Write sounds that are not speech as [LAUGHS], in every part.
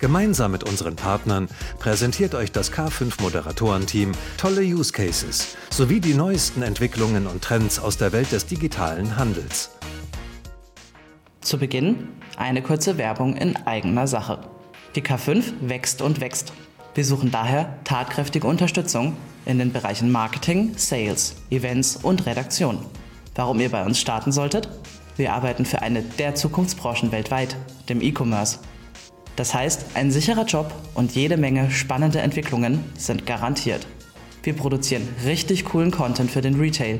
Gemeinsam mit unseren Partnern präsentiert euch das K5 Moderatorenteam tolle Use Cases sowie die neuesten Entwicklungen und Trends aus der Welt des digitalen Handels. Zu Beginn eine kurze Werbung in eigener Sache. Die K5 wächst und wächst. Wir suchen daher tatkräftige Unterstützung in den Bereichen Marketing, Sales, Events und Redaktion. Warum ihr bei uns starten solltet? Wir arbeiten für eine der Zukunftsbranchen weltweit, dem E-Commerce. Das heißt, ein sicherer Job und jede Menge spannende Entwicklungen sind garantiert. Wir produzieren richtig coolen Content für den Retail,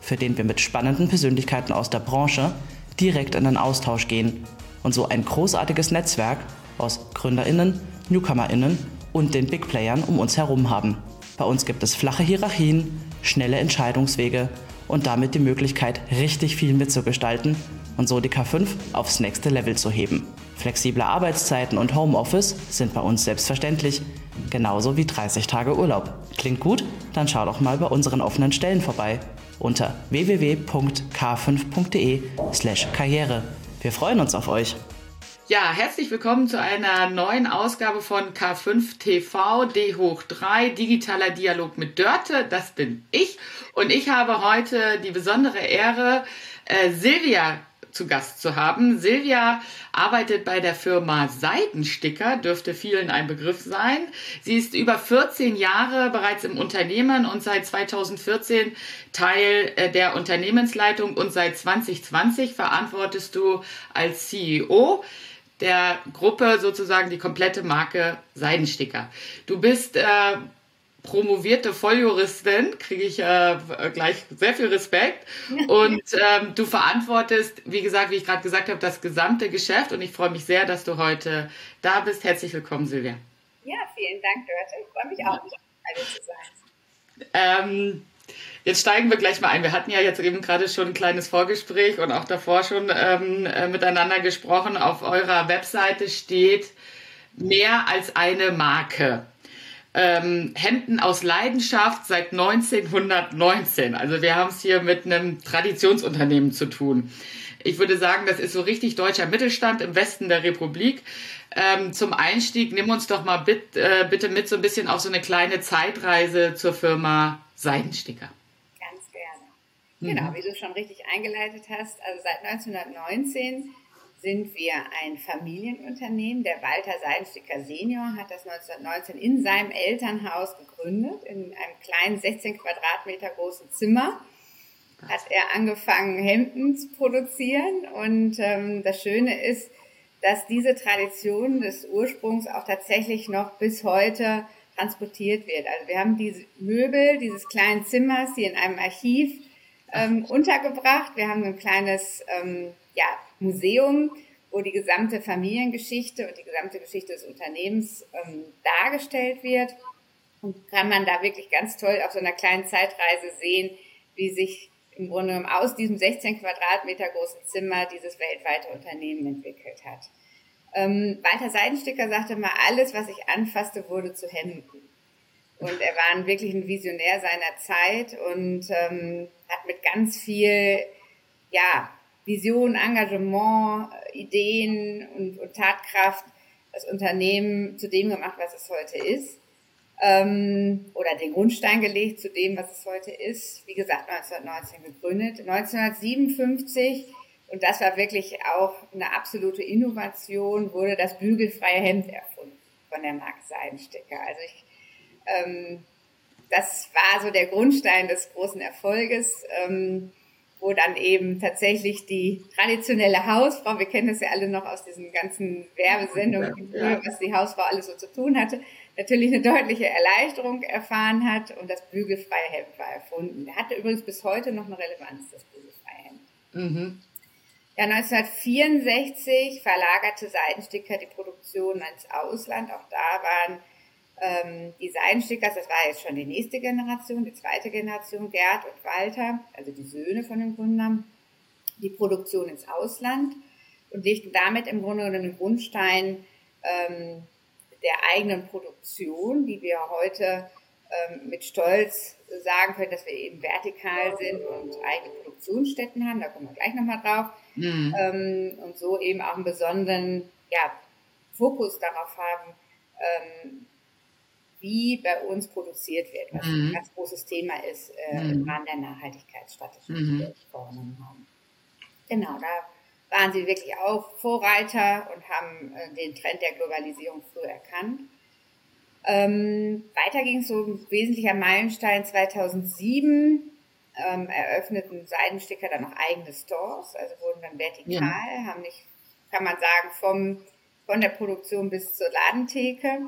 für den wir mit spannenden Persönlichkeiten aus der Branche direkt in den Austausch gehen und so ein großartiges Netzwerk aus Gründerinnen, Newcomerinnen und den Big Playern um uns herum haben. Bei uns gibt es flache Hierarchien, schnelle Entscheidungswege und damit die Möglichkeit, richtig viel mitzugestalten und so die K5 aufs nächste Level zu heben. Flexible Arbeitszeiten und Homeoffice sind bei uns selbstverständlich, genauso wie 30 Tage Urlaub. Klingt gut? Dann schau doch mal bei unseren offenen Stellen vorbei unter www.k5.de/karriere. Wir freuen uns auf euch. Ja, herzlich willkommen zu einer neuen Ausgabe von K5 TV D hoch 3 digitaler Dialog mit Dörte. Das bin ich und ich habe heute die besondere Ehre, äh, Silvia zu Gast zu haben. Silvia arbeitet bei der Firma Seidensticker, dürfte vielen ein Begriff sein. Sie ist über 14 Jahre bereits im Unternehmen und seit 2014 Teil äh, der Unternehmensleitung und seit 2020 verantwortest du als CEO der Gruppe sozusagen die komplette Marke Seidensticker. Du bist äh, promovierte Volljuristin, kriege ich äh, gleich sehr viel Respekt. [LAUGHS] Und ähm, du verantwortest, wie gesagt, wie ich gerade gesagt habe, das gesamte Geschäft. Und ich freue mich sehr, dass du heute da bist. Herzlich willkommen, Silvia. Ja, vielen Dank, Dörte. Ich freue mich auch, hier zu sein. Ähm, Jetzt steigen wir gleich mal ein. Wir hatten ja jetzt eben gerade schon ein kleines Vorgespräch und auch davor schon ähm, äh, miteinander gesprochen. Auf eurer Webseite steht mehr als eine Marke ähm, Hemden aus Leidenschaft seit 1919. Also wir haben es hier mit einem Traditionsunternehmen zu tun. Ich würde sagen, das ist so richtig deutscher Mittelstand im Westen der Republik. Ähm, zum Einstieg nimm uns doch mal bit, äh, bitte mit so ein bisschen auf so eine kleine Zeitreise zur Firma Seidensticker. Ganz gerne. Mhm. Genau, wie du schon richtig eingeleitet hast, also seit 1919 sind wir ein Familienunternehmen. Der Walter Seidensticker Senior hat das 1919 in seinem Elternhaus gegründet, in einem kleinen 16 Quadratmeter großen Zimmer. Hat er angefangen, Hemden zu produzieren. Und ähm, das Schöne ist, dass diese Tradition des Ursprungs auch tatsächlich noch bis heute transportiert wird. Also wir haben diese Möbel dieses kleinen Zimmers hier in einem Archiv ähm, untergebracht. Wir haben ein kleines ähm, ja, Museum, wo die gesamte Familiengeschichte und die gesamte Geschichte des Unternehmens ähm, dargestellt wird. Und kann man da wirklich ganz toll auf so einer kleinen Zeitreise sehen, wie sich im Grunde genommen aus diesem 16 Quadratmeter großen Zimmer dieses weltweite Unternehmen entwickelt hat. Ähm, Walter Seidensticker sagte mal, alles, was ich anfasste, wurde zu Hemden. Und er war wirklich ein Visionär seiner Zeit und ähm, hat mit ganz viel, ja, Vision, Engagement, Ideen und, und Tatkraft das Unternehmen zu dem gemacht, was es heute ist. Ähm, oder den Grundstein gelegt zu dem, was es heute ist. Wie gesagt, 1919 gegründet. 1957, und das war wirklich auch eine absolute Innovation, wurde das bügelfreie Hemd erfunden von der Marke Seidensticker. Also ich, ähm, das war so der Grundstein des großen Erfolges. Ähm, wo dann eben tatsächlich die traditionelle Hausfrau, wir kennen das ja alle noch aus diesen ganzen Werbesendungen, ja. was die Hausfrau alles so zu tun hatte, natürlich eine deutliche Erleichterung erfahren hat und das bügelfreie Hemd war erfunden. Der hatte übrigens bis heute noch eine Relevanz, das bügelfreie Hemd. Mhm. Ja, 1964 verlagerte Seidensticker die Produktion ins Ausland. Auch da waren Ähm, die Seidenstickers, das war jetzt schon die nächste Generation, die zweite Generation, Gerd und Walter, also die Söhne von den Gründern, die Produktion ins Ausland und legten damit im Grunde genommen den Grundstein ähm, der eigenen Produktion, die wir heute ähm, mit Stolz sagen können, dass wir eben vertikal sind und eigene Produktionsstätten haben. Da kommen wir gleich nochmal drauf. Mhm. Ähm, und so eben auch einen besonderen ja, Fokus darauf haben, ähm, wie bei uns produziert wird, was mhm. ein ganz großes Thema ist äh, mhm. im Rahmen der Nachhaltigkeitsstrategie, die mhm. wir vorgenommen haben. Genau, da waren sie wirklich auch Vorreiter und haben äh, den Trend der Globalisierung früh erkannt. Ähm, weiter ging es so ein wesentlicher Meilenstein 2007. Ähm, eröffneten Seidensticker dann noch eigene Stores, also wurden dann vertikal, ja. haben nicht, kann man sagen, vom, von der Produktion bis zur Ladentheke.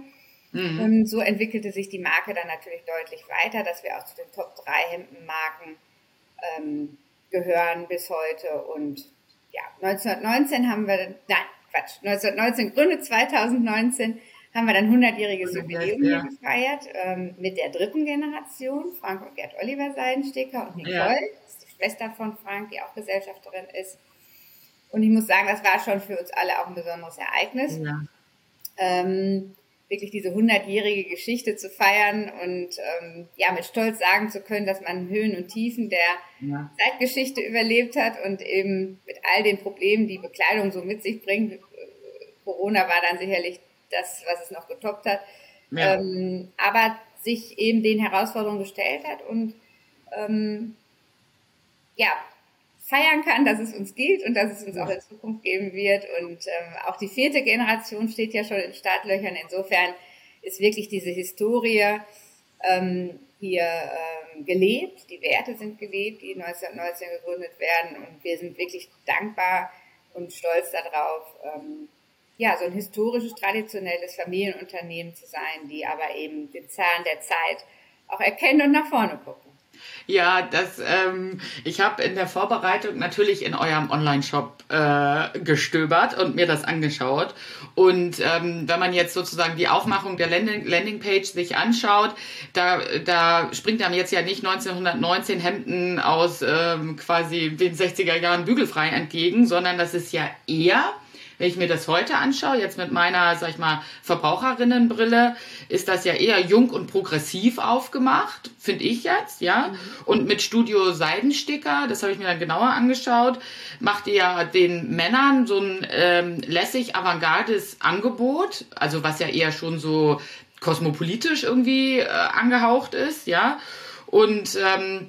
Mhm. Und so entwickelte sich die Marke dann natürlich deutlich weiter, dass wir auch zu den Top 3 Hemdenmarken ähm, gehören bis heute. Und ja, 1919 haben wir, nein, Quatsch, 1919 Gründe 2019 haben wir dann 100-jähriges Jubiläum ja. gefeiert ähm, mit der dritten Generation, Frank und Gerd Oliver Seidensticker und Nicole, ja. das ist die Schwester von Frank, die auch Gesellschafterin ist. Und ich muss sagen, das war schon für uns alle auch ein besonderes Ereignis. Ja. Ähm, wirklich diese hundertjährige Geschichte zu feiern und ähm, ja mit Stolz sagen zu können, dass man Höhen und Tiefen der ja. Zeitgeschichte überlebt hat und eben mit all den Problemen, die Bekleidung so mit sich bringt. Corona war dann sicherlich das, was es noch getoppt hat, ja. ähm, aber sich eben den Herausforderungen gestellt hat und ähm, ja feiern kann, dass es uns gilt und dass es uns auch in Zukunft geben wird. Und ähm, auch die vierte Generation steht ja schon in Startlöchern. Insofern ist wirklich diese Historie ähm, hier ähm, gelebt. Die Werte sind gelebt, die 1919 gegründet werden. Und wir sind wirklich dankbar und stolz darauf, ähm, ja, so ein historisches, traditionelles Familienunternehmen zu sein, die aber eben den Zahn der Zeit auch erkennen und nach vorne gucken. Ja, das, ähm, ich habe in der Vorbereitung natürlich in eurem Online-Shop äh, gestöbert und mir das angeschaut. Und ähm, wenn man jetzt sozusagen die Aufmachung der Landing Landingpage sich anschaut, da, da springt einem jetzt ja nicht 1919 Hemden aus ähm, quasi den 60er Jahren bügelfrei entgegen, sondern das ist ja eher wenn ich mir das heute anschaue, jetzt mit meiner, sag ich mal, Verbraucherinnenbrille, ist das ja eher jung und progressiv aufgemacht, finde ich jetzt, ja. Mhm. Und mit Studio Seidensticker, das habe ich mir dann genauer angeschaut, macht ihr ja den Männern so ein ähm, lässig avantgardes Angebot, also was ja eher schon so kosmopolitisch irgendwie äh, angehaucht ist, ja. Und ähm,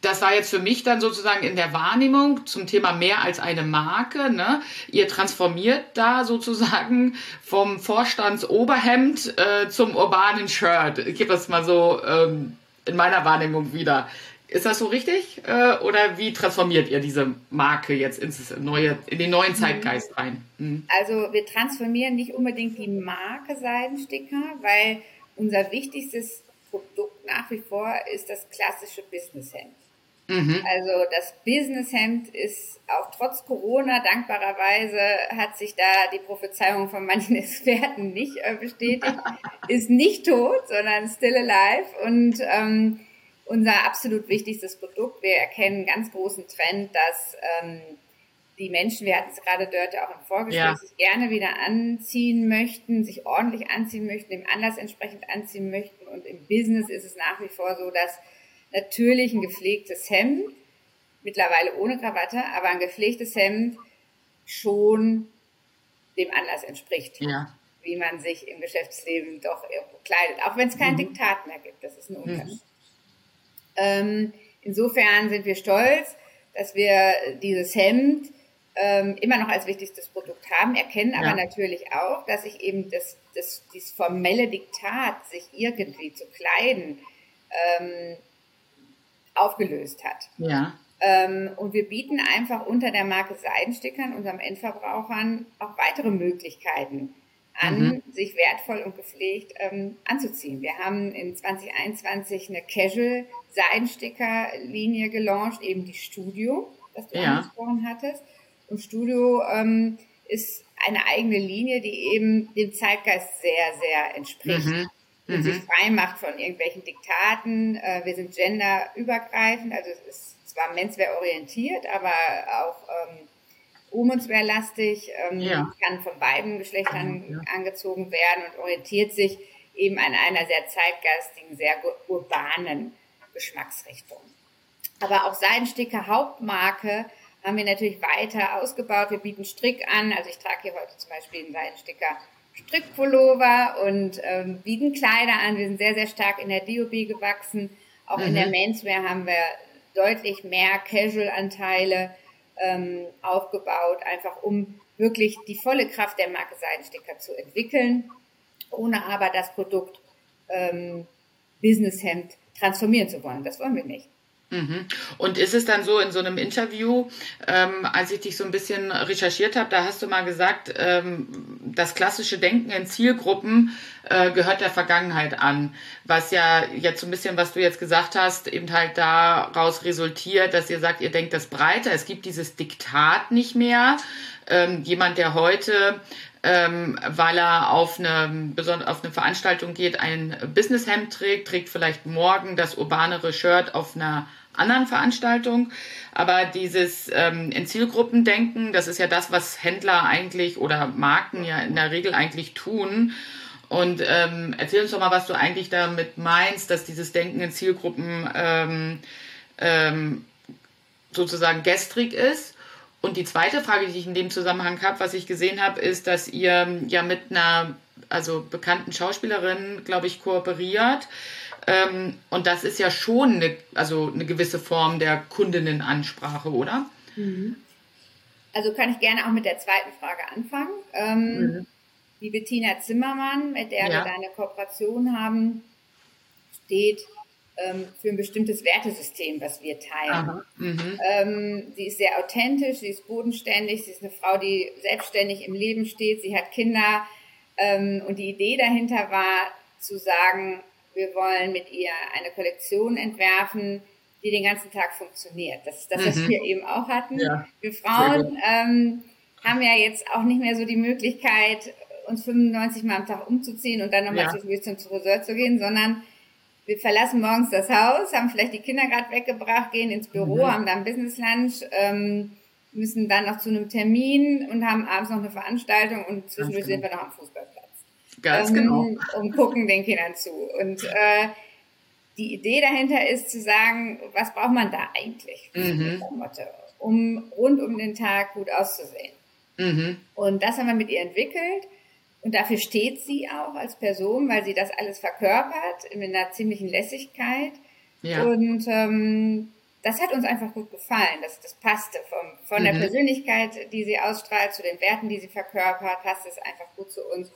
das war jetzt für mich dann sozusagen in der Wahrnehmung zum Thema mehr als eine Marke. Ne? Ihr transformiert da sozusagen vom Vorstandsoberhemd äh, zum urbanen Shirt. Ich gebe das mal so ähm, in meiner Wahrnehmung wieder. Ist das so richtig? Äh, oder wie transformiert ihr diese Marke jetzt ins neue, in den neuen Zeitgeist rein? Mhm. Also wir transformieren nicht unbedingt die Marke Seidensticker, weil unser wichtigstes Produkt nach wie vor ist das klassische Businesshemd. Mhm. Also das Businesshemd ist auch trotz Corona dankbarerweise hat sich da die Prophezeiung von manchen [LAUGHS] Experten nicht äh, bestätigt, [LAUGHS] ist nicht tot, sondern still alive und ähm, unser absolut wichtigstes Produkt. Wir erkennen einen ganz großen Trend, dass ähm, die Menschen, wir hatten es gerade dort auch im Vorgespräch, ja. sich gerne wieder anziehen möchten, sich ordentlich anziehen möchten, dem Anlass entsprechend anziehen möchten. Und im Business ist es nach wie vor so, dass natürlich ein gepflegtes Hemd, mittlerweile ohne Krawatte, aber ein gepflegtes Hemd schon dem Anlass entspricht. Ja. Wie man sich im Geschäftsleben doch kleidet, auch wenn es kein mhm. Diktat mehr gibt. Das ist ein Unterschied. Mhm. Ähm, insofern sind wir stolz, dass wir dieses Hemd ähm, immer noch als wichtigstes Produkt haben, erkennen aber ja. natürlich auch, dass sich eben das, das, dieses formelle Diktat, sich irgendwie zu kleiden, ähm, aufgelöst hat. Ja. Ähm, und wir bieten einfach unter der Marke Seidenstickern unserem Endverbrauchern auch weitere Möglichkeiten an, mhm. sich wertvoll und gepflegt ähm, anzuziehen. Wir haben in 2021 eine Casual Seidensticker-Linie gelauncht, eben die Studio, was du ja. angesprochen hattest. Und Studio ähm, ist eine eigene Linie, die eben dem Zeitgeist sehr, sehr entspricht. Mhm. Und mhm. sich frei macht von irgendwelchen Diktaten. Äh, wir sind genderübergreifend, also es ist zwar menswehr orientiert, aber auch ähm, Umenswehrlastig, ähm, ja. kann von beiden Geschlechtern ja. angezogen werden und orientiert sich eben an einer sehr zeitgeistigen, sehr urbanen Geschmacksrichtung. Aber auch Seidensticker Hauptmarke haben wir natürlich weiter ausgebaut. Wir bieten Strick an. Also ich trage hier heute zum Beispiel einen Seidensticker Strickpullover und ähm, bieten Kleider an. Wir sind sehr, sehr stark in der DOB gewachsen. Auch mhm. in der mhm. Menswear haben wir deutlich mehr Casual-Anteile ähm, aufgebaut, einfach um wirklich die volle Kraft der Marke Seidensticker zu entwickeln, ohne aber das Produkt ähm, Business Hemd transformieren zu wollen. Das wollen wir nicht. Mhm. Und ist es dann so in so einem Interview, ähm, als ich dich so ein bisschen recherchiert habe, da hast du mal gesagt, ähm, das klassische Denken in Zielgruppen äh, gehört der Vergangenheit an, was ja jetzt so ein bisschen, was du jetzt gesagt hast, eben halt daraus resultiert, dass ihr sagt, ihr denkt das breiter, es gibt dieses Diktat nicht mehr. Ähm, jemand, der heute ähm, weil er auf eine, auf eine Veranstaltung geht, ein Businesshemd trägt, trägt vielleicht morgen das urbanere Shirt auf einer anderen Veranstaltung. Aber dieses ähm, in Zielgruppendenken, das ist ja das, was Händler eigentlich oder Marken ja in der Regel eigentlich tun. Und ähm, erzähl uns doch mal, was du eigentlich damit meinst, dass dieses Denken in Zielgruppen ähm, ähm, sozusagen gestrig ist. Und die zweite Frage, die ich in dem Zusammenhang habe, was ich gesehen habe, ist, dass ihr ja mit einer also bekannten Schauspielerin, glaube ich, kooperiert. Ähm, und das ist ja schon eine, also eine gewisse Form der Kundinnenansprache, oder? Mhm. Also kann ich gerne auch mit der zweiten Frage anfangen. Ähm, mhm. Die Bettina Zimmermann, mit der ja. wir da eine Kooperation haben, steht ähm, für ein bestimmtes Wertesystem, was wir teilen. Mhm. Ähm, sie ist sehr authentisch, sie ist bodenständig, sie ist eine Frau, die selbstständig im Leben steht, sie hat Kinder. Ähm, und die Idee dahinter war zu sagen, wir wollen mit ihr eine Kollektion entwerfen, die den ganzen Tag funktioniert. Das ist das, was mhm. wir eben auch hatten. Ja. Wir Frauen ähm, haben ja jetzt auch nicht mehr so die Möglichkeit, uns 95 Mal am Tag umzuziehen und dann nochmal ja. zwischendurch zum Friseur zu gehen, sondern wir verlassen morgens das Haus, haben vielleicht die Kinder gerade weggebracht, gehen ins Büro, mhm. haben dann Business Lunch, ähm, müssen dann noch zu einem Termin und haben abends noch eine Veranstaltung und zwischendurch genau. sind wir noch am Fußballplatz. Ganz ähm, genau. Und gucken den Kindern zu. Und äh, die Idee dahinter ist zu sagen, was braucht man da eigentlich mhm. um rund um den Tag gut auszusehen. Mhm. Und das haben wir mit ihr entwickelt. Und dafür steht sie auch als Person, weil sie das alles verkörpert mit einer ziemlichen Lässigkeit. Ja. Und ähm, das hat uns einfach gut gefallen. Das, das passte vom, von mhm. der Persönlichkeit, die sie ausstrahlt, zu den Werten, die sie verkörpert, passt es einfach gut zu uns.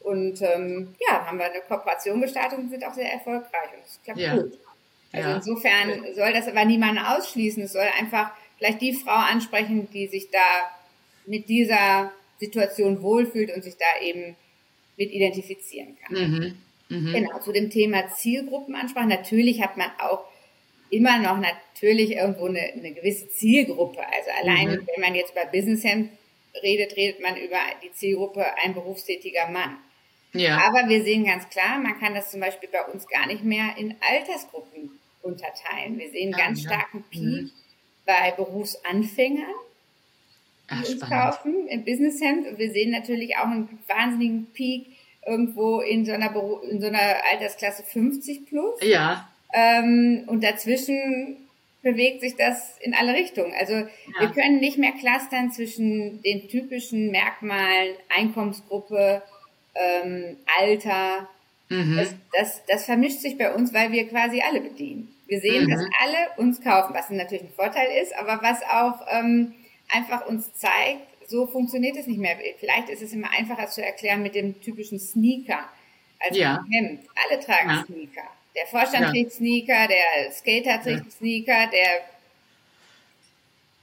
Und ähm, ja, haben wir eine Kooperation gestartet und sind auch sehr erfolgreich und es klappt ja. gut. Also ja. insofern soll das aber niemanden ausschließen. Es soll einfach vielleicht die Frau ansprechen, die sich da mit dieser Situation wohlfühlt und sich da eben mit identifizieren kann. Mhm. Mhm. Genau, zu dem Thema Zielgruppenansprache. Natürlich hat man auch immer noch natürlich irgendwo eine, eine gewisse Zielgruppe. Also allein, mhm. wenn man jetzt über Business Hemd redet, redet man über die Zielgruppe ein berufstätiger Mann. Ja. Aber wir sehen ganz klar, man kann das zum Beispiel bei uns gar nicht mehr in Altersgruppen unterteilen. Wir sehen einen ganz ja. starken Peak mhm. bei Berufsanfängern, Ach, die uns kaufen im Businesshemd. Und wir sehen natürlich auch einen wahnsinnigen Peak irgendwo in so einer, Beru in so einer Altersklasse 50 plus. Ja. Ähm, und dazwischen bewegt sich das in alle Richtungen. Also ja. wir können nicht mehr clustern zwischen den typischen Merkmalen Einkommensgruppe, ähm, Alter. Mhm. Das, das, das vermischt sich bei uns, weil wir quasi alle bedienen. Wir sehen, mhm. dass alle uns kaufen, was natürlich ein Vorteil ist, aber was auch ähm, einfach uns zeigt, so funktioniert es nicht mehr. Vielleicht ist es immer einfacher zu erklären mit dem typischen Sneaker als ja. Hemd. Alle tragen ja. Sneaker. Der Vorstand ja. trägt Sneaker, der Skater trägt Sneaker, der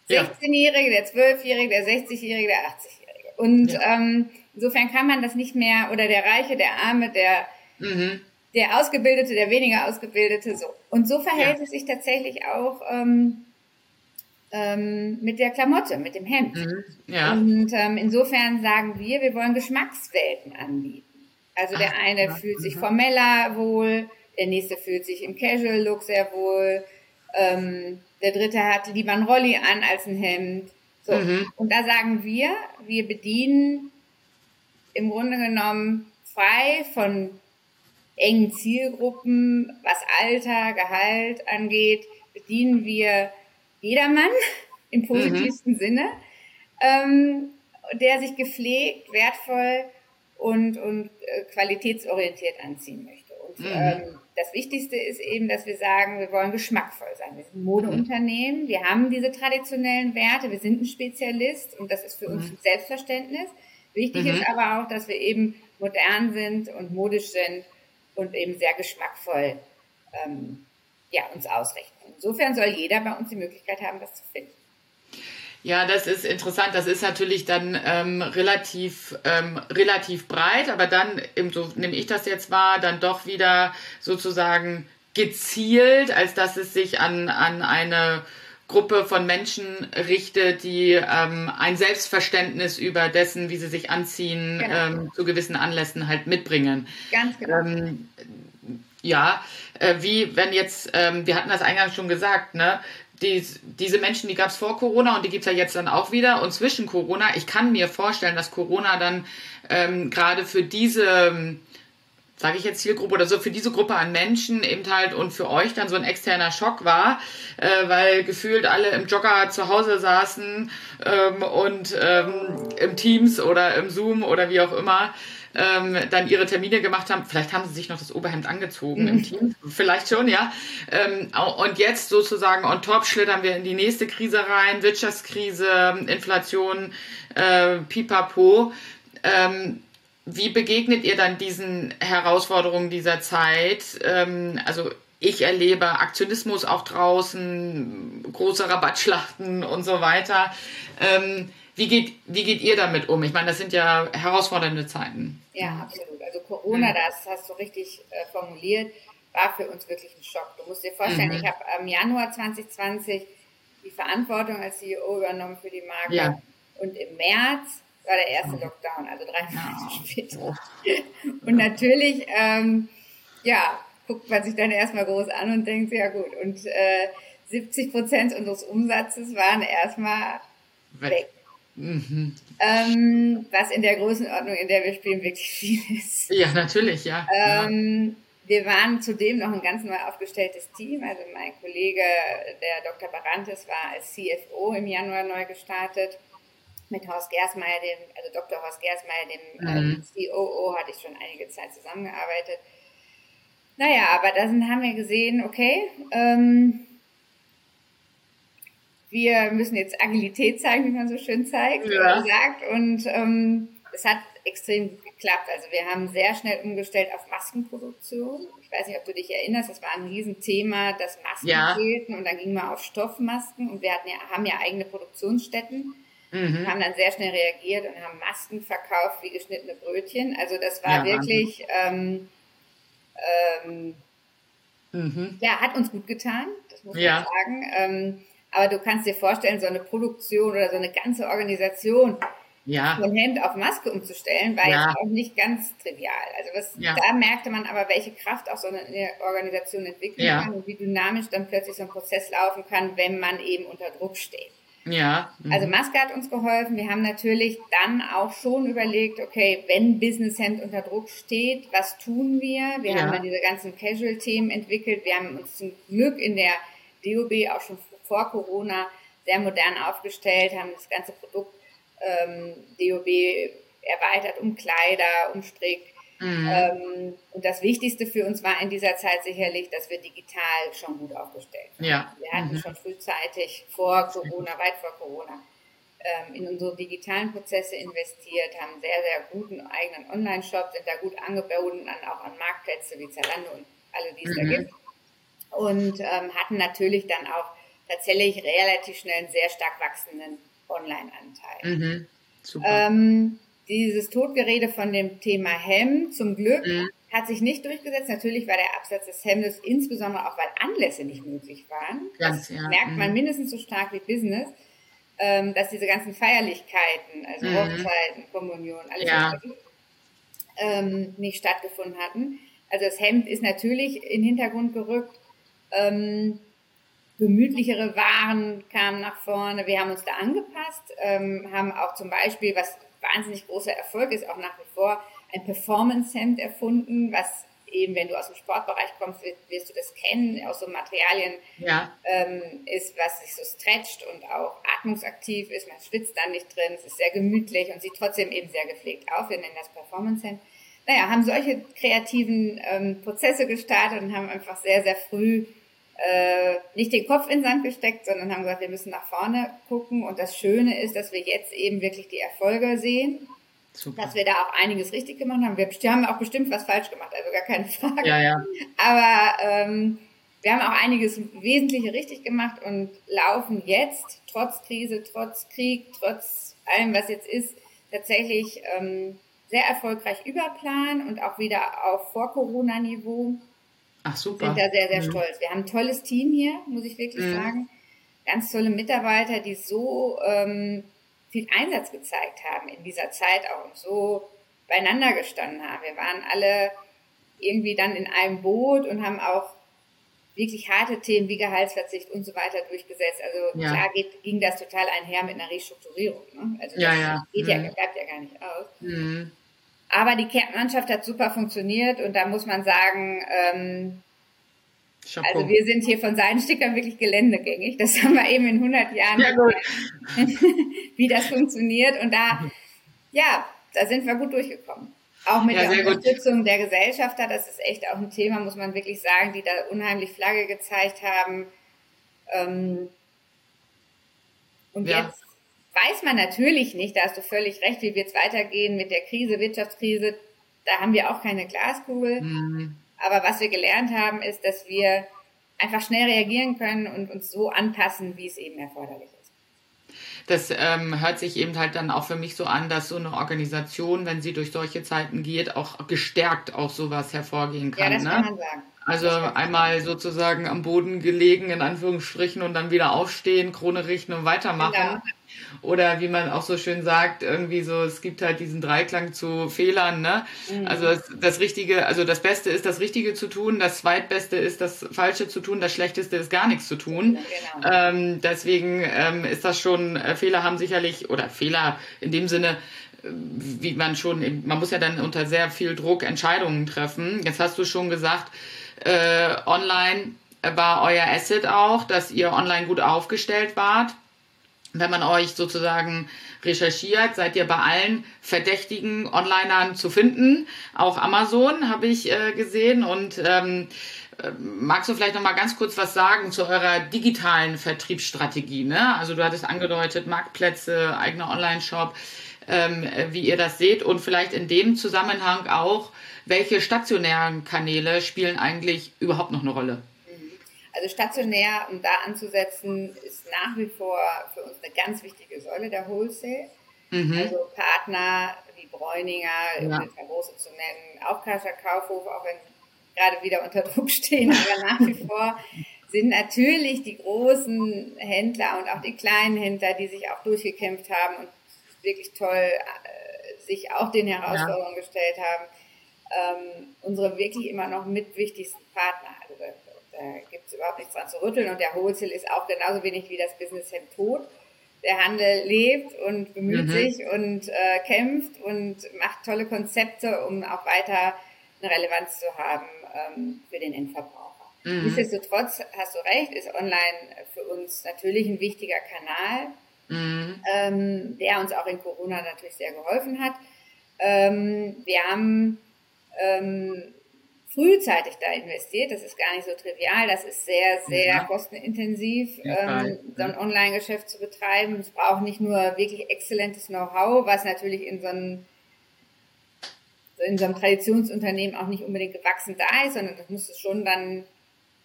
16-Jährige, der 12-Jährige, der 60-Jährige, der 80-Jährige. Und ähm, Insofern kann man das nicht mehr, oder der Reiche, der Arme, der, mhm. der Ausgebildete, der weniger Ausgebildete, so. Und so verhält ja. es sich tatsächlich auch ähm, ähm, mit der Klamotte, mit dem Hemd. Mhm. Ja. Und ähm, insofern sagen wir, wir wollen Geschmackswelten anbieten. Also der Ach, eine ja. fühlt sich mhm. formeller wohl, der nächste fühlt sich im Casual-Look sehr wohl, ähm, der dritte hat lieber ein Rolli an als ein Hemd. So. Mhm. Und da sagen wir, wir bedienen im Grunde genommen frei von engen Zielgruppen, was Alter, Gehalt angeht, bedienen wir jedermann [LAUGHS] im positivsten mhm. Sinne, ähm, der sich gepflegt, wertvoll und, und äh, qualitätsorientiert anziehen möchte. Und mhm. ähm, das Wichtigste ist eben, dass wir sagen, wir wollen geschmackvoll sein. Wir sind ein Modeunternehmen, wir haben diese traditionellen Werte, wir sind ein Spezialist und das ist für uns mhm. ein Selbstverständnis. Wichtig mhm. ist aber auch, dass wir eben modern sind und modisch sind und eben sehr geschmackvoll ähm, ja, uns ausrichten. Insofern soll jeder bei uns die Möglichkeit haben, das zu finden. Ja, das ist interessant. Das ist natürlich dann ähm, relativ, ähm, relativ breit, aber dann, so nehme ich das jetzt wahr, dann doch wieder sozusagen gezielt, als dass es sich an, an eine Gruppe von Menschen richtet, die ähm, ein Selbstverständnis über dessen, wie sie sich anziehen, genau. ähm, zu gewissen Anlässen halt mitbringen. Ganz genau. Ähm, ja, äh, wie wenn jetzt, ähm, wir hatten das eingangs schon gesagt, ne? Die, diese Menschen, die gab es vor Corona und die gibt es ja jetzt dann auch wieder. Und zwischen Corona, ich kann mir vorstellen, dass Corona dann ähm, gerade für diese sage ich jetzt Zielgruppe oder so, für diese Gruppe an Menschen eben halt und für euch dann so ein externer Schock war, äh, weil gefühlt alle im Jogger zu Hause saßen ähm, und ähm, im Teams oder im Zoom oder wie auch immer ähm, dann ihre Termine gemacht haben. Vielleicht haben sie sich noch das Oberhemd angezogen im Team, vielleicht schon, ja. Ähm, und jetzt sozusagen on top schlittern wir in die nächste Krise rein, Wirtschaftskrise, Inflation, äh, pipapo. Ähm, wie begegnet ihr dann diesen Herausforderungen dieser Zeit? Ähm, also ich erlebe Aktionismus auch draußen, große Rabattschlachten und so weiter. Ähm, wie, geht, wie geht ihr damit um? Ich meine, das sind ja herausfordernde Zeiten. Ja, absolut. Also Corona, mhm. das hast du richtig äh, formuliert, war für uns wirklich ein Schock. Du musst dir vorstellen, mhm. ich habe im Januar 2020 die Verantwortung als CEO übernommen für die Marke. Ja. Und im März war der erste Lockdown, also drei Monate [LAUGHS] später. Und natürlich, ähm, ja, guckt man sich dann erstmal groß an und denkt, ja gut, und äh, 70 Prozent unseres Umsatzes waren erstmal weg. Mhm. Ähm, was in der Größenordnung, in der wir spielen, wirklich viel ist. Ja, natürlich, ja. Ähm, wir waren zudem noch ein ganz neu aufgestelltes Team. Also mein Kollege, der Dr. Barantes, war als CFO im Januar neu gestartet mit Horst Gersmeier, dem, also Dr. Horst Gersmeier, dem mhm. äh, COO, hatte ich schon einige Zeit zusammengearbeitet. Naja, aber da haben wir gesehen, okay, ähm, wir müssen jetzt Agilität zeigen, wie man so schön zeigt, ja. sagt. Und ähm, es hat extrem geklappt. Also wir haben sehr schnell umgestellt auf Maskenproduktion. Ich weiß nicht, ob du dich erinnerst, das war ein Riesenthema, dass Masken ja. fehlten und dann ging man auf Stoffmasken und wir hatten ja, haben ja eigene Produktionsstätten mhm. haben dann sehr schnell reagiert und haben Masken verkauft wie geschnittene Brötchen. Also das war ja, wirklich, ähm, ähm, mhm. ja, hat uns gut getan, das muss ja. man sagen. Ähm, aber du kannst dir vorstellen, so eine Produktion oder so eine ganze Organisation ja. von Hemd auf Maske umzustellen, war ja. jetzt auch nicht ganz trivial. Also was, ja. da merkte man aber, welche Kraft auch so eine Organisation entwickeln ja. kann und wie dynamisch dann plötzlich so ein Prozess laufen kann, wenn man eben unter Druck steht. Ja. Mhm. Also Maske hat uns geholfen. Wir haben natürlich dann auch schon überlegt, okay, wenn Business Hemd unter Druck steht, was tun wir? Wir ja. haben dann diese ganzen Casual-Themen entwickelt. Wir haben uns zum Glück in der DOB auch schon vor Corona sehr modern aufgestellt, haben das ganze Produkt ähm, DOB erweitert um Kleider, um Strick, Mhm. Ähm, und das Wichtigste für uns war in dieser Zeit sicherlich, dass wir digital schon gut aufgestellt waren. Ja. Wir hatten mhm. schon frühzeitig vor Corona, weit vor Corona, ähm, in unsere digitalen Prozesse investiert, haben sehr, sehr guten eigenen Online-Shop, sind da gut angebunden, an, auch an Marktplätze wie Zalando und alle, die es mhm. da gibt. Und ähm, hatten natürlich dann auch tatsächlich relativ schnell einen sehr stark wachsenden Online-Anteil. Mhm. Super. Ähm, dieses Totgerede von dem Thema Hemd zum Glück mhm. hat sich nicht durchgesetzt. Natürlich war der Absatz des Hemdes insbesondere auch, weil Anlässe nicht möglich waren. Ganz, das ja. merkt man mhm. mindestens so stark wie Business, ähm, dass diese ganzen Feierlichkeiten, also mhm. Hochzeiten, Kommunion, alles ja. was ähm, nicht stattgefunden hatten. Also das Hemd ist natürlich in den Hintergrund gerückt. Ähm, gemütlichere Waren kamen nach vorne. Wir haben uns da angepasst, ähm, haben auch zum Beispiel, was wahnsinnig großer Erfolg ist, auch nach wie vor ein Performance-Hemd erfunden, was eben, wenn du aus dem Sportbereich kommst, wirst, du das kennen, aus so Materialien ja. ähm, ist, was sich so stretcht und auch atmungsaktiv ist. Man schwitzt dann nicht drin, es ist sehr gemütlich und sieht trotzdem eben sehr gepflegt aus. Wir nennen das Performance-Hemd. Naja, haben solche kreativen ähm, Prozesse gestartet und haben einfach sehr, sehr früh äh, nicht den Kopf in den Sand gesteckt, sondern haben gesagt, wir müssen nach vorne gucken. Und das Schöne ist, dass wir jetzt eben wirklich die Erfolge sehen. Super. Dass wir da auch einiges richtig gemacht haben. Wir haben auch bestimmt was falsch gemacht, also gar keine Frage. Ja, ja. Aber ähm, wir haben auch einiges Wesentliche richtig gemacht und laufen jetzt, trotz Krise, trotz Krieg, trotz allem, was jetzt ist, tatsächlich ähm, sehr erfolgreich über Plan und auch wieder auf Vor-Corona-Niveau. Ach super. Sind da sehr, sehr mhm. stolz. Wir haben ein tolles Team hier, muss ich wirklich mhm. sagen. Ganz tolle Mitarbeiter, die so ähm, viel Einsatz gezeigt haben in dieser Zeit auch und so beieinander gestanden haben. Wir waren alle irgendwie dann in einem Boot und haben auch wirklich harte Themen wie Gehaltsverzicht und so weiter durchgesetzt. Also ja. klar geht, ging das total einher mit einer Restrukturierung. Ne? Also das ja, ja. geht ja, mhm. bleibt ja gar nicht aus. Mhm. Aber die Mannschaft hat super funktioniert und da muss man sagen, ähm, also wir sind hier von Seidenstickern wirklich geländegängig. Das [LAUGHS] haben wir eben in 100 Jahren, ja, [LAUGHS] wie das funktioniert. Und da, ja, da sind wir gut durchgekommen. Auch mit ja, der Unterstützung gut. der Gesellschafter, das ist echt auch ein Thema, muss man wirklich sagen, die da unheimlich Flagge gezeigt haben. Ähm, und ja. jetzt weiß man natürlich nicht, da hast du völlig recht, wie wird es weitergehen mit der Krise, Wirtschaftskrise. Da haben wir auch keine Glaskugel. Mhm. Aber was wir gelernt haben, ist, dass wir einfach schnell reagieren können und uns so anpassen, wie es eben erforderlich ist. Das ähm, hört sich eben halt dann auch für mich so an, dass so eine Organisation, wenn sie durch solche Zeiten geht, auch gestärkt auch sowas hervorgehen kann. Ja, das ne? kann man sagen. Also einmal sozusagen am Boden gelegen, in Anführungsstrichen, und dann wieder aufstehen, Krone richten und weitermachen. Genau. Oder wie man auch so schön sagt, irgendwie so, es gibt halt diesen Dreiklang zu Fehlern, ne? Mhm. Also das, Richtige, also das Beste ist, das Richtige zu tun, das Zweitbeste ist, das Falsche zu tun, das Schlechteste ist gar nichts zu tun. Genau. Ähm, deswegen ähm, ist das schon, äh, Fehler haben sicherlich, oder Fehler in dem Sinne, wie man schon, man muss ja dann unter sehr viel Druck Entscheidungen treffen. Jetzt hast du schon gesagt, äh, online war euer Asset auch, dass ihr online gut aufgestellt wart. Wenn man euch sozusagen recherchiert, seid ihr bei allen verdächtigen Onlinern zu finden. Auch Amazon habe ich äh, gesehen. Und ähm, äh, magst du vielleicht noch mal ganz kurz was sagen zu eurer digitalen Vertriebsstrategie? Ne? Also du hattest angedeutet, Marktplätze, eigener Online-Shop, ähm, wie ihr das seht und vielleicht in dem Zusammenhang auch, welche stationären Kanäle spielen eigentlich überhaupt noch eine Rolle? Also stationär, um da anzusetzen, ist nach wie vor für uns eine ganz wichtige Säule der Wholesale. Mhm. Also Partner wie Bräuninger, ja. um den große zu nennen, auch Kascher Kaufhof, auch wenn gerade wieder unter Druck stehen, aber nach wie vor sind natürlich die großen Händler und auch die kleinen Händler, die sich auch durchgekämpft haben und wirklich toll äh, sich auch den Herausforderungen ja. gestellt haben, ähm, unsere wirklich immer noch mit wichtigsten Partner. Also da, da gibt es überhaupt nichts dran zu rütteln und der Wholesale ist auch genauso wenig wie das Business Hemd tot. Der Handel lebt und bemüht mhm. sich und äh, kämpft und macht tolle Konzepte, um auch weiter eine Relevanz zu haben ähm, für den Endverbraucher. Mhm. Nichtsdestotrotz hast du recht, ist online für uns natürlich ein wichtiger Kanal, mhm. ähm, der uns auch in Corona natürlich sehr geholfen hat. Ähm, wir haben ähm, frühzeitig da investiert. Das ist gar nicht so trivial. Das ist sehr, sehr ja. kostenintensiv, ja, ähm, so ein Online-Geschäft zu betreiben. Es braucht nicht nur wirklich exzellentes Know-how, was natürlich in so einem in so einem Traditionsunternehmen auch nicht unbedingt gewachsen da ist, sondern das musst du schon dann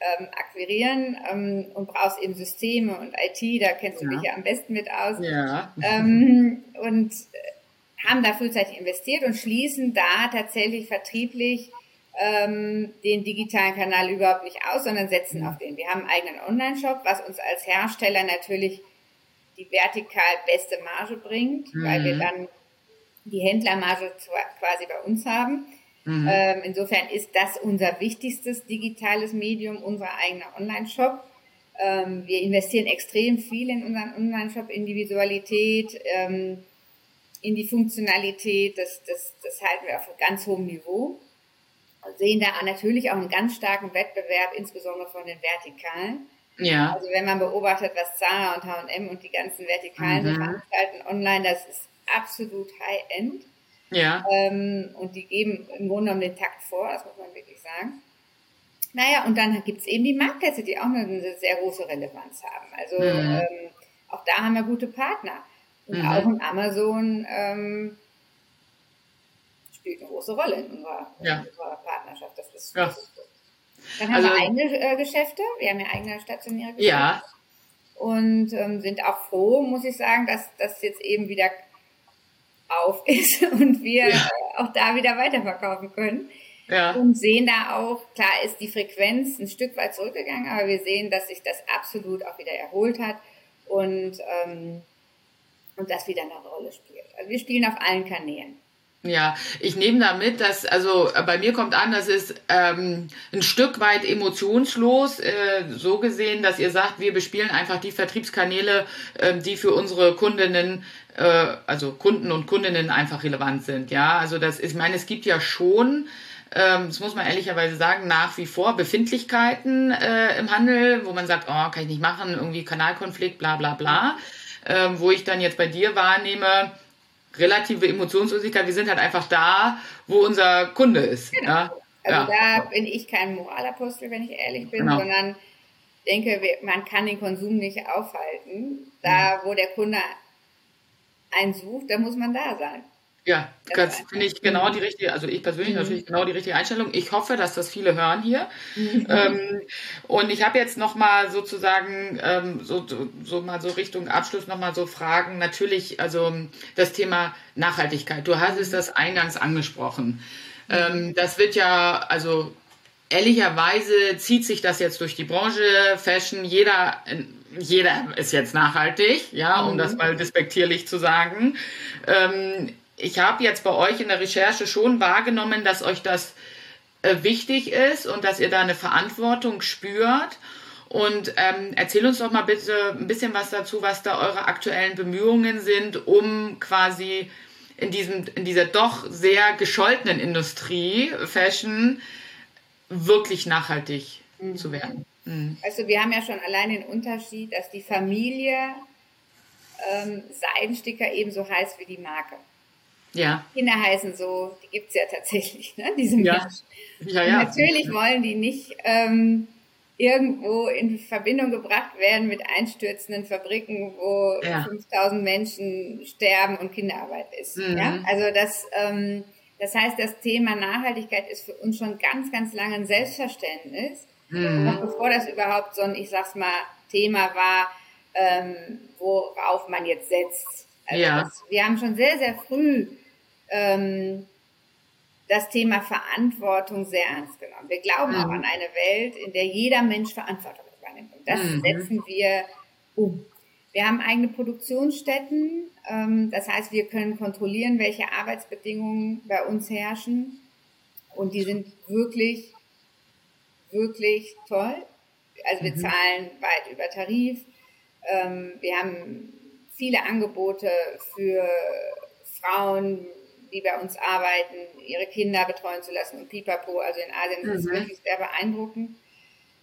ähm, akquirieren ähm, und brauchst eben Systeme und IT, da kennst du ja. dich ja am besten mit aus. Ja. Ähm, und äh, haben da frühzeitig investiert und schließen da tatsächlich vertrieblich ähm, den digitalen Kanal überhaupt nicht aus, sondern setzen auf den. Wir haben einen eigenen Online-Shop, was uns als Hersteller natürlich die vertikal beste Marge bringt, mhm. weil wir dann die Händlermarge quasi bei uns haben. Mhm. Ähm, insofern ist das unser wichtigstes digitales Medium, unser eigener Online-Shop. Ähm, wir investieren extrem viel in unseren Online-Shop, in die Visualität, ähm, in die Funktionalität. Das, das, das halten wir auf ganz hohem Niveau. Sehen da natürlich auch einen ganz starken Wettbewerb, insbesondere von den Vertikalen. Ja. Also wenn man beobachtet, was Zara und H&M und die ganzen Vertikalen mhm. veranstalten online, das ist absolut High-End. Ja. Ähm, und die geben im Grunde genommen den Takt vor, das muss man wirklich sagen. Naja, und dann gibt es eben die Marktplätze, die auch eine sehr große Relevanz haben. Also mhm. ähm, auch da haben wir gute Partner. Und mhm. auch in Amazon ähm, spielt eine große Rolle in unserer, ja. in unserer Partnerschaft. Das ist, ja. das ist Dann haben also, wir eigene äh, Geschäfte, wir haben ja eigene stationäre Geschäfte. Ja. Und ähm, sind auch froh, muss ich sagen, dass das jetzt eben wieder auf [LAUGHS] ist und wir ja. auch da wieder weiterverkaufen können. Ja. Und sehen da auch, klar ist die Frequenz ein Stück weit zurückgegangen, aber wir sehen, dass sich das absolut auch wieder erholt hat und, ähm, und das wieder eine Rolle spielt. Also wir spielen auf allen Kanälen. Ja, ich nehme da mit, dass, also bei mir kommt an, das ist ähm, ein Stück weit emotionslos, äh, so gesehen, dass ihr sagt, wir bespielen einfach die Vertriebskanäle, äh, die für unsere Kundinnen, äh, also Kunden und Kundinnen einfach relevant sind. Ja, also das ist, ich meine, es gibt ja schon, ähm, das muss man ehrlicherweise sagen, nach wie vor Befindlichkeiten äh, im Handel, wo man sagt, oh, kann ich nicht machen, irgendwie Kanalkonflikt, bla bla bla, ähm, wo ich dann jetzt bei dir wahrnehme, relative Emotionslosigkeit. Wir sind halt einfach da, wo unser Kunde ist. Genau. Ja? Also ja. da bin ich kein Moralapostel, wenn ich ehrlich bin, genau. sondern denke, man kann den Konsum nicht aufhalten. Da, wo der Kunde einen sucht, da muss man da sein. Ja, das finde ich genau die richtige, also ich persönlich mhm. natürlich genau die richtige Einstellung. Ich hoffe, dass das viele hören hier. Mhm. Ähm, und ich habe jetzt nochmal sozusagen ähm, so, so mal so Richtung Abschluss nochmal so Fragen. Natürlich, also das Thema Nachhaltigkeit. Du hast es das eingangs angesprochen. Mhm. Ähm, das wird ja, also ehrlicherweise zieht sich das jetzt durch die Branche, Fashion, jeder, jeder ist jetzt nachhaltig, ja, um das mhm. mal despektierlich zu sagen. Ähm, ich habe jetzt bei euch in der Recherche schon wahrgenommen, dass euch das äh, wichtig ist und dass ihr da eine Verantwortung spürt. Und ähm, erzähl uns doch mal bitte ein bisschen was dazu, was da eure aktuellen Bemühungen sind, um quasi in, diesem, in dieser doch sehr gescholtenen Industrie, Fashion, wirklich nachhaltig mhm. zu werden. Mhm. Also wir haben ja schon allein den Unterschied, dass die Familie ähm, Seidensticker ebenso heißt wie die Marke. Ja. Kinder heißen so, die gibt es ja tatsächlich, ne? diese ja. Menschen. Ja, ja. natürlich wollen die nicht ähm, irgendwo in Verbindung gebracht werden mit einstürzenden Fabriken, wo ja. 5000 Menschen sterben und Kinderarbeit ist. Mhm. Ja? Also das, ähm, das heißt, das Thema Nachhaltigkeit ist für uns schon ganz, ganz lange ein Selbstverständnis. Mhm. Noch bevor das überhaupt so ein, ich sag's mal, Thema war, ähm, worauf man jetzt setzt. Also ja. das, wir haben schon sehr, sehr früh ähm, das Thema Verantwortung sehr ernst genommen. Wir glauben mhm. auch an eine Welt, in der jeder Mensch Verantwortung übernimmt. Und das mhm. setzen wir um. Wir haben eigene Produktionsstätten. Ähm, das heißt, wir können kontrollieren, welche Arbeitsbedingungen bei uns herrschen. Und die sind wirklich, wirklich toll. Also wir mhm. zahlen weit über Tarif. Ähm, wir haben viele Angebote für Frauen, die bei uns arbeiten, ihre Kinder betreuen zu lassen und pipapo. Also in Asien mhm. ist es wirklich sehr beeindruckend.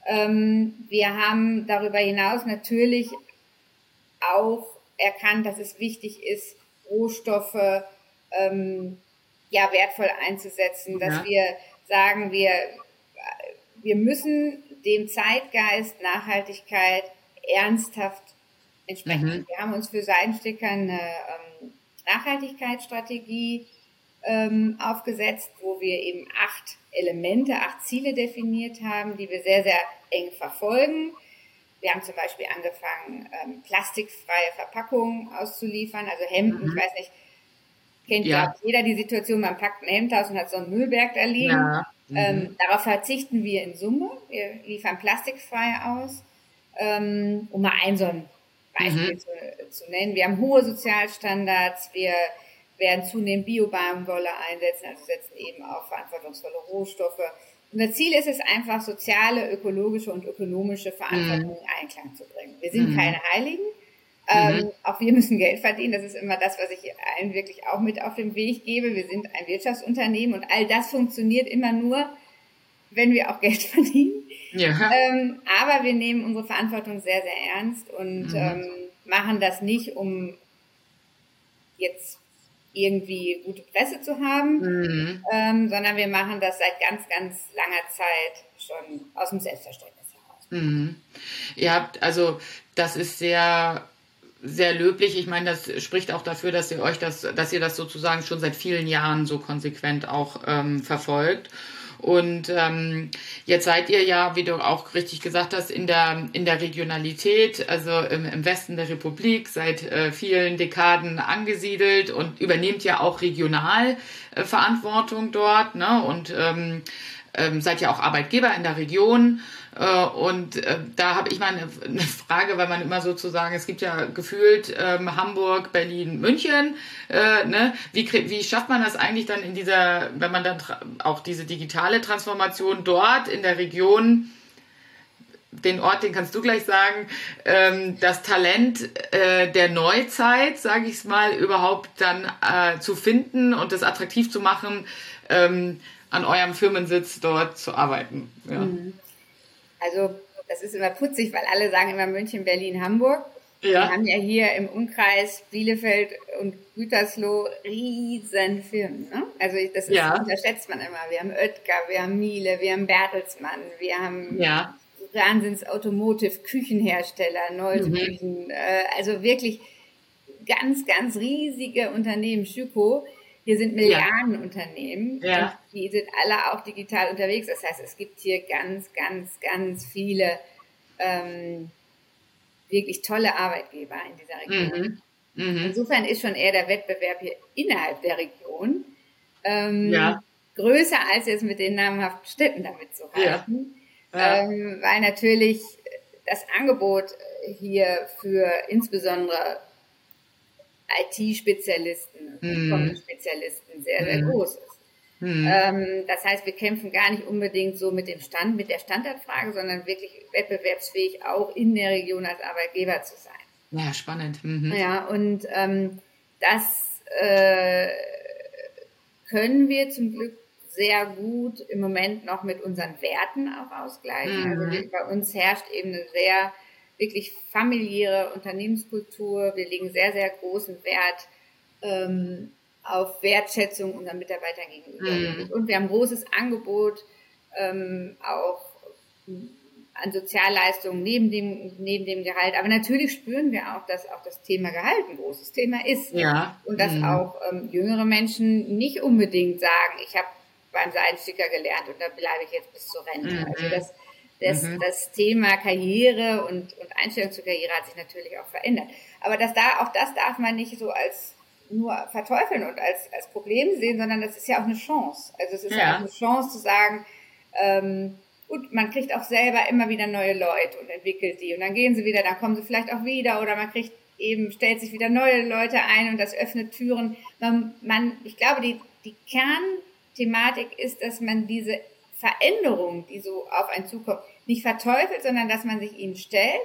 Ähm, wir haben darüber hinaus natürlich auch erkannt, dass es wichtig ist, Rohstoffe ähm, ja wertvoll einzusetzen, dass ja. wir sagen, wir, wir müssen dem Zeitgeist Nachhaltigkeit ernsthaft entsprechen. Mhm. Wir haben uns für Seidensticker eine ähm, Nachhaltigkeitsstrategie ähm, aufgesetzt, wo wir eben acht Elemente, acht Ziele definiert haben, die wir sehr, sehr eng verfolgen. Wir haben zum Beispiel angefangen, ähm, plastikfreie Verpackungen auszuliefern, also Hemden, mhm. ich weiß nicht, kennt ja jeder die Situation, man packt ein Hemd aus und hat so einen Müllberg da liegen. Ja. Mhm. Ähm, darauf verzichten wir in Summe. Wir liefern plastikfrei aus, ähm, um mal ein so ein Beispiel mhm. zu, zu, nennen. Wir haben hohe Sozialstandards, wir werden zunehmend Biobaumwolle einsetzen, also setzen eben auf verantwortungsvolle Rohstoffe. Unser Ziel ist es einfach, soziale, ökologische und ökonomische Verantwortung mhm. in Einklang zu bringen. Wir sind mhm. keine Heiligen. Ähm, mhm. Auch wir müssen Geld verdienen. Das ist immer das, was ich allen wirklich auch mit auf den Weg gebe. Wir sind ein Wirtschaftsunternehmen und all das funktioniert immer nur, wenn wir auch Geld [LAUGHS] verdienen. Ja. Ähm, aber wir nehmen unsere Verantwortung sehr, sehr ernst und mhm. ähm, machen das nicht, um jetzt irgendwie gute Presse zu haben, mhm. ähm, sondern wir machen das seit ganz, ganz langer Zeit schon aus dem Selbstverständnis heraus. Mhm. Ihr habt, also das ist sehr sehr löblich. Ich meine, das spricht auch dafür, dass ihr euch das, dass ihr das sozusagen schon seit vielen Jahren so konsequent auch ähm, verfolgt. Und ähm, jetzt seid ihr ja, wie du auch richtig gesagt hast, in der, in der Regionalität, also im, im Westen der Republik, seit äh, vielen Dekaden angesiedelt und übernehmt ja auch regional äh, Verantwortung dort. Ne? Und ähm, ähm, seid ja auch Arbeitgeber in der Region. Äh, und äh, da habe ich mal eine, eine, Frage, weil man immer sozusagen, es gibt ja gefühlt ähm, Hamburg, Berlin, München. Äh, ne? wie, wie schafft man das eigentlich dann in dieser, wenn man dann auch diese digitale Transformation dort in der Region den Ort, den kannst du gleich sagen, ähm, das Talent äh, der Neuzeit, sage ich es mal, überhaupt dann äh, zu finden und das attraktiv zu machen, ähm, an eurem Firmensitz dort zu arbeiten. Ja. Mhm. Also das ist immer putzig, weil alle sagen immer München, Berlin, Hamburg. Ja. Wir haben ja hier im Umkreis Bielefeld und Gütersloh riesen Firmen. Ne? Also das ist, ja. unterschätzt man immer. Wir haben Oetker, wir haben Miele, wir haben Bertelsmann, wir haben ja. Wahnsinns Automotive, Küchenhersteller, Neue mhm. Äh, also wirklich ganz, ganz riesige Unternehmen. Schüko, hier sind Milliardenunternehmen. Ja. die sind alle auch digital unterwegs. Das heißt, es gibt hier ganz, ganz, ganz viele ähm, wirklich tolle Arbeitgeber in dieser Region. Mhm. Mhm. Insofern ist schon eher der Wettbewerb hier innerhalb der Region ähm, ja. größer als jetzt mit den namhaften Städten damit zu halten. Ja. Ähm, weil natürlich das Angebot hier für insbesondere IT-Spezialisten, mhm. Spezialisten sehr, sehr mhm. groß ist. Mhm. Ähm, das heißt, wir kämpfen gar nicht unbedingt so mit dem Stand, mit der Standardfrage, sondern wirklich wettbewerbsfähig auch in der Region als Arbeitgeber zu sein. Ja, spannend. Mhm. Ja, und ähm, das äh, können wir zum Glück sehr gut im Moment noch mit unseren Werten auch ausgleichen. Also mhm. bei uns herrscht eben eine sehr wirklich familiäre Unternehmenskultur. Wir legen sehr, sehr großen Wert ähm, auf Wertschätzung unseren Mitarbeitern gegenüber. Mhm. Und wir haben ein großes Angebot ähm, auch an Sozialleistungen neben dem, neben dem Gehalt. Aber natürlich spüren wir auch, dass auch das Thema Gehalt ein großes Thema ist. Ja. Und dass mhm. auch ähm, jüngere Menschen nicht unbedingt sagen, ich habe beim Seidensticker gelernt und da bleibe ich jetzt bis zur Rente. Mhm. Also das das, mhm. das Thema Karriere und, und Einstellung zur Karriere hat sich natürlich auch verändert. Aber das da, auch das darf man nicht so als nur verteufeln und als, als Problem sehen, sondern das ist ja auch eine Chance. Also es ist ja, ja auch eine Chance zu sagen, ähm, gut, man kriegt auch selber immer wieder neue Leute und entwickelt die und dann gehen sie wieder, dann kommen sie vielleicht auch wieder oder man kriegt eben, stellt sich wieder neue Leute ein und das öffnet Türen. Man, man ich glaube, die, die Kernthematik ist, dass man diese Veränderungen, die so auf einen zukommen, nicht verteufelt, sondern dass man sich ihnen stellt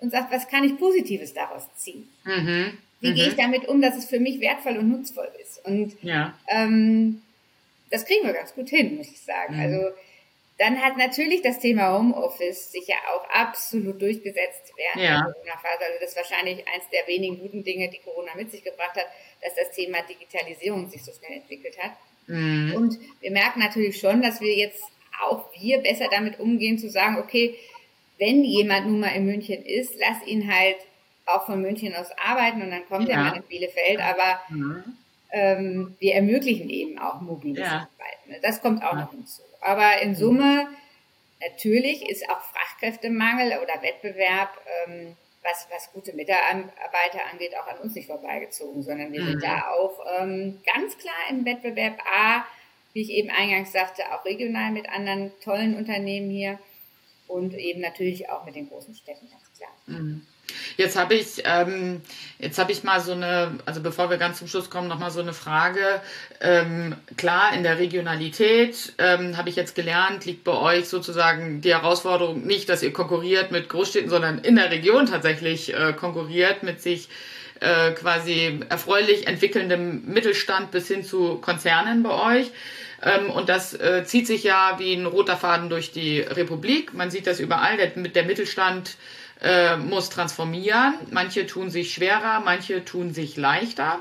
und sagt, was kann ich Positives daraus ziehen? Mhm. Wie mhm. gehe ich damit um, dass es für mich wertvoll und nutzvoll ist? Und ja. ähm, das kriegen wir ganz gut hin, muss ich sagen. Mhm. Also dann hat natürlich das Thema Homeoffice sich ja auch absolut durchgesetzt während ja. der Corona-Phase. Also das ist wahrscheinlich eins der wenigen guten Dinge, die Corona mit sich gebracht hat, dass das Thema Digitalisierung sich so schnell entwickelt hat. Mhm. Und wir merken natürlich schon, dass wir jetzt auch wir besser damit umgehen, zu sagen, okay, wenn jemand nun mal in München ist, lass ihn halt auch von München aus arbeiten und dann kommt ja. er mal in Bielefeld, aber mhm. ähm, wir ermöglichen eben auch mobiles ja. Arbeiten. Das kommt auch ja. noch hinzu. Aber in Summe, natürlich ist auch Fachkräftemangel oder Wettbewerb, ähm, was, was gute Mitarbeiter angeht, auch an uns nicht vorbeigezogen, sondern wir mhm. sind da auch ähm, ganz klar im Wettbewerb A wie ich eben eingangs sagte, auch regional mit anderen tollen Unternehmen hier und eben natürlich auch mit den großen Städten, ganz klar. Mhm. Jetzt habe ich, ähm, jetzt habe ich mal so eine, also bevor wir ganz zum Schluss kommen, noch mal so eine Frage. Ähm, klar, in der Regionalität ähm, habe ich jetzt gelernt, liegt bei euch sozusagen die Herausforderung nicht, dass ihr konkurriert mit Großstädten, sondern in der Region tatsächlich äh, konkurriert mit sich äh, quasi erfreulich entwickelndem Mittelstand bis hin zu Konzernen bei euch. Ähm, und das äh, zieht sich ja wie ein roter Faden durch die Republik. Man sieht das überall. Der, der Mittelstand äh, muss transformieren. Manche tun sich schwerer, manche tun sich leichter.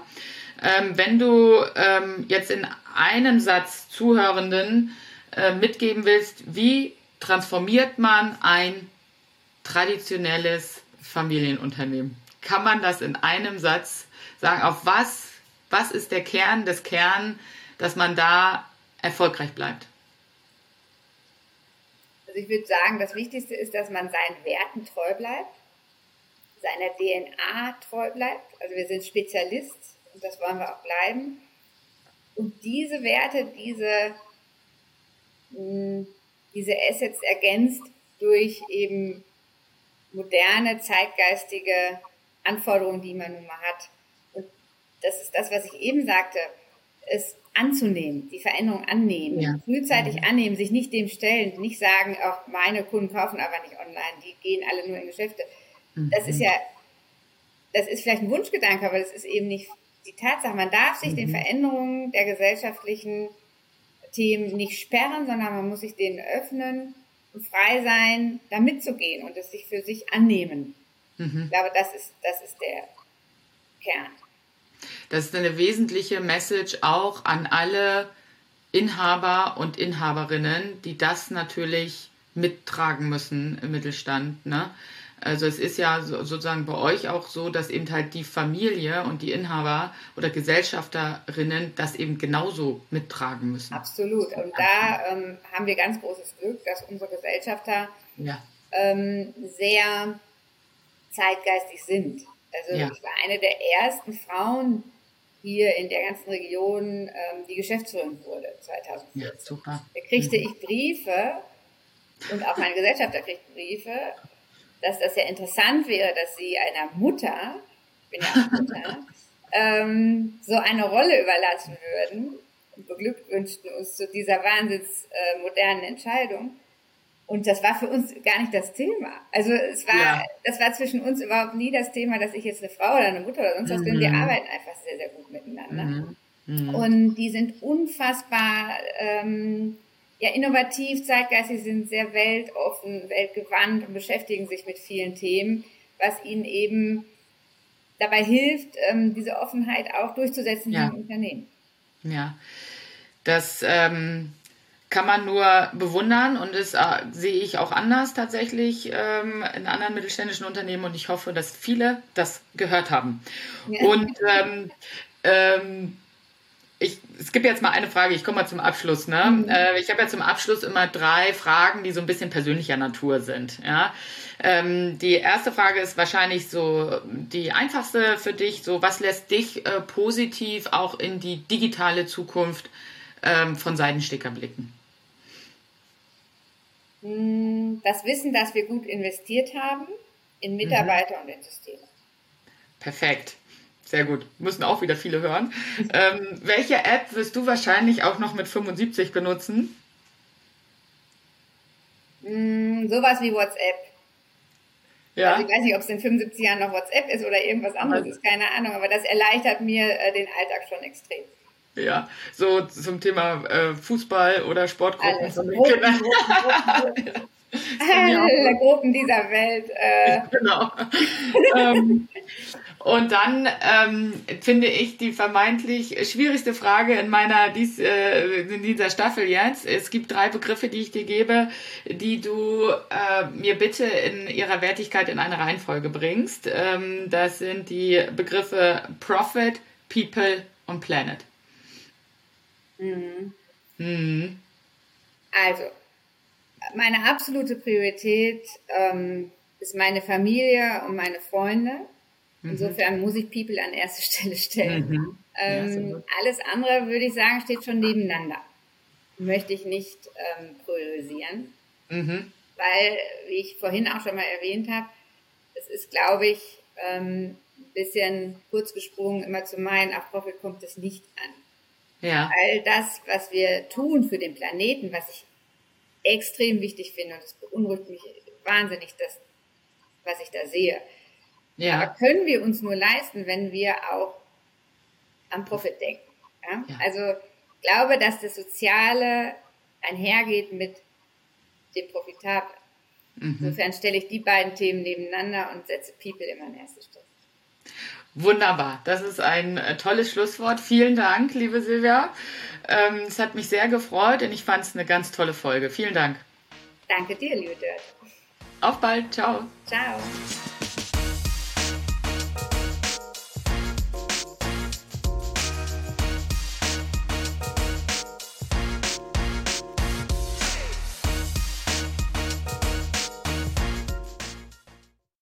Ähm, wenn du ähm, jetzt in einem Satz Zuhörenden äh, mitgeben willst, wie transformiert man ein traditionelles Familienunternehmen? Kann man das in einem Satz sagen? Auf was, was ist der Kern des Kern, dass man da erfolgreich bleibt? Also ich würde sagen, das Wichtigste ist, dass man seinen Werten treu bleibt, seiner DNA treu bleibt. Also wir sind Spezialist und das wollen wir auch bleiben. Und diese Werte, diese, hm, diese Assets ergänzt durch eben moderne, zeitgeistige Anforderungen, die man nun mal hat. Und das ist das, was ich eben sagte. Es anzunehmen, die Veränderung annehmen, ja. frühzeitig mhm. annehmen, sich nicht dem stellen, nicht sagen, auch meine Kunden kaufen aber nicht online, die gehen alle nur in Geschäfte. Mhm. Das ist ja, das ist vielleicht ein Wunschgedanke, aber das ist eben nicht die Tatsache. Man darf sich mhm. den Veränderungen der gesellschaftlichen Themen nicht sperren, sondern man muss sich denen öffnen und frei sein, da mitzugehen und es sich für sich annehmen. Mhm. Ich glaube, das ist, das ist der Kern. Das ist eine wesentliche Message auch an alle Inhaber und Inhaberinnen, die das natürlich mittragen müssen im Mittelstand. Ne? Also es ist ja sozusagen bei euch auch so, dass eben halt die Familie und die Inhaber oder Gesellschafterinnen das eben genauso mittragen müssen. Absolut. Und da ähm, haben wir ganz großes Glück, dass unsere Gesellschafter ja. ähm, sehr zeitgeistig sind. Also ja. ich war eine der ersten Frauen, hier in der ganzen Region ähm, die Geschäftsführerin wurde 2014. Ja, super. Da kriegte mhm. ich Briefe und auch meine Gesellschafter kriegt Briefe, dass das ja interessant wäre, dass sie einer Mutter, ich bin ja auch Mutter, [LAUGHS] ähm, so eine Rolle überlassen würden und beglückwünschten uns zu dieser wahnsinns äh, modernen Entscheidung. Und das war für uns gar nicht das Thema. Also es war, ja. das war zwischen uns überhaupt nie das Thema, dass ich jetzt eine Frau oder eine Mutter oder sonst was mhm. bin. Wir arbeiten einfach sehr, sehr gut miteinander. Mhm. Mhm. Und die sind unfassbar ähm, ja, innovativ, zeitgeistig, sind sehr weltoffen, weltgewandt und beschäftigen sich mit vielen Themen, was ihnen eben dabei hilft, ähm, diese Offenheit auch durchzusetzen ja. im Unternehmen. Ja, das ähm, kann man nur bewundern und das äh, sehe ich auch anders tatsächlich ähm, in anderen mittelständischen Unternehmen und ich hoffe, dass viele das gehört haben. Ja. Und ähm, ähm, ich, es gibt jetzt mal eine Frage, ich komme mal zum Abschluss. Ne? Mhm. Äh, ich habe ja zum Abschluss immer drei Fragen, die so ein bisschen persönlicher Natur sind. Ja? Ähm, die erste Frage ist wahrscheinlich so die einfachste für dich. So, was lässt dich äh, positiv auch in die digitale Zukunft ähm, von Seidensticker blicken? Hm, das Wissen, dass wir gut investiert haben in Mitarbeiter mhm. und in Systeme. Perfekt. Sehr gut. Müssen auch wieder viele hören. ähm, welche App wirst du wahrscheinlich auch noch mit 75 benutzen? Mm, sowas wie WhatsApp. Ja. Also ich weiß nicht, ob es in 75 Jahren noch WhatsApp ist oder irgendwas anderes, ist keine Ahnung, aber das erleichtert mir äh, den Alltag schon extrem. Ja, so zum Thema äh, Fußball oder Sportgruppen Alles. von den Gruppen, Kindern. Gruppen, Gruppen. Alle Gruppen dieser Welt. Äh. [LAUGHS] Genau. ähm, und dann ähm, finde ich die vermeintlich schwierigste Frage in meiner dies, äh, in dieser Staffel jetzt. Es gibt drei Begriffe, die ich dir gebe, die du äh, mir bitte in ihrer Wertigkeit in eine Reihenfolge bringst. Ähm, das sind die Begriffe Profit, People und Planet. Mhm. Mhm. Also, meine absolute Priorität ähm, ist meine Familie und meine Freunde. Mhm. Insofern muss ich People an erste [LAUGHS] Stelle stellen. Mhm. Ähm, ja, alles andere, würde ich sagen, steht schon nebeneinander. Möchte ich nicht ähm, priorisieren. Mhm. Weil, wie ich vorhin auch schon mal erwähnt habe, es ist, glaube ich, ähm, ein bisschen kurz gesprungen, immer zu meinen, auf Profit kommt es nicht an. Ja. All das, was wir tun für den Planeten, was ich extrem wichtig finde, und es beunruhigt mich wahnsinnig, das, was ich da sehe. Ja. Aber können wir uns nur leisten, wenn wir auch am Profit denken. Ja? Ja. Also glaube, dass das Soziale einhergeht mit dem Profitablen. Mhm. Insofern stelle ich die beiden Themen nebeneinander und setze People immer an erste Stelle. Wunderbar, das ist ein äh, tolles Schlusswort. Vielen Dank, liebe Silvia. Ähm, es hat mich sehr gefreut und ich fand es eine ganz tolle Folge. Vielen Dank. Danke dir, liebe Dirt. Auf bald, ciao. Ciao.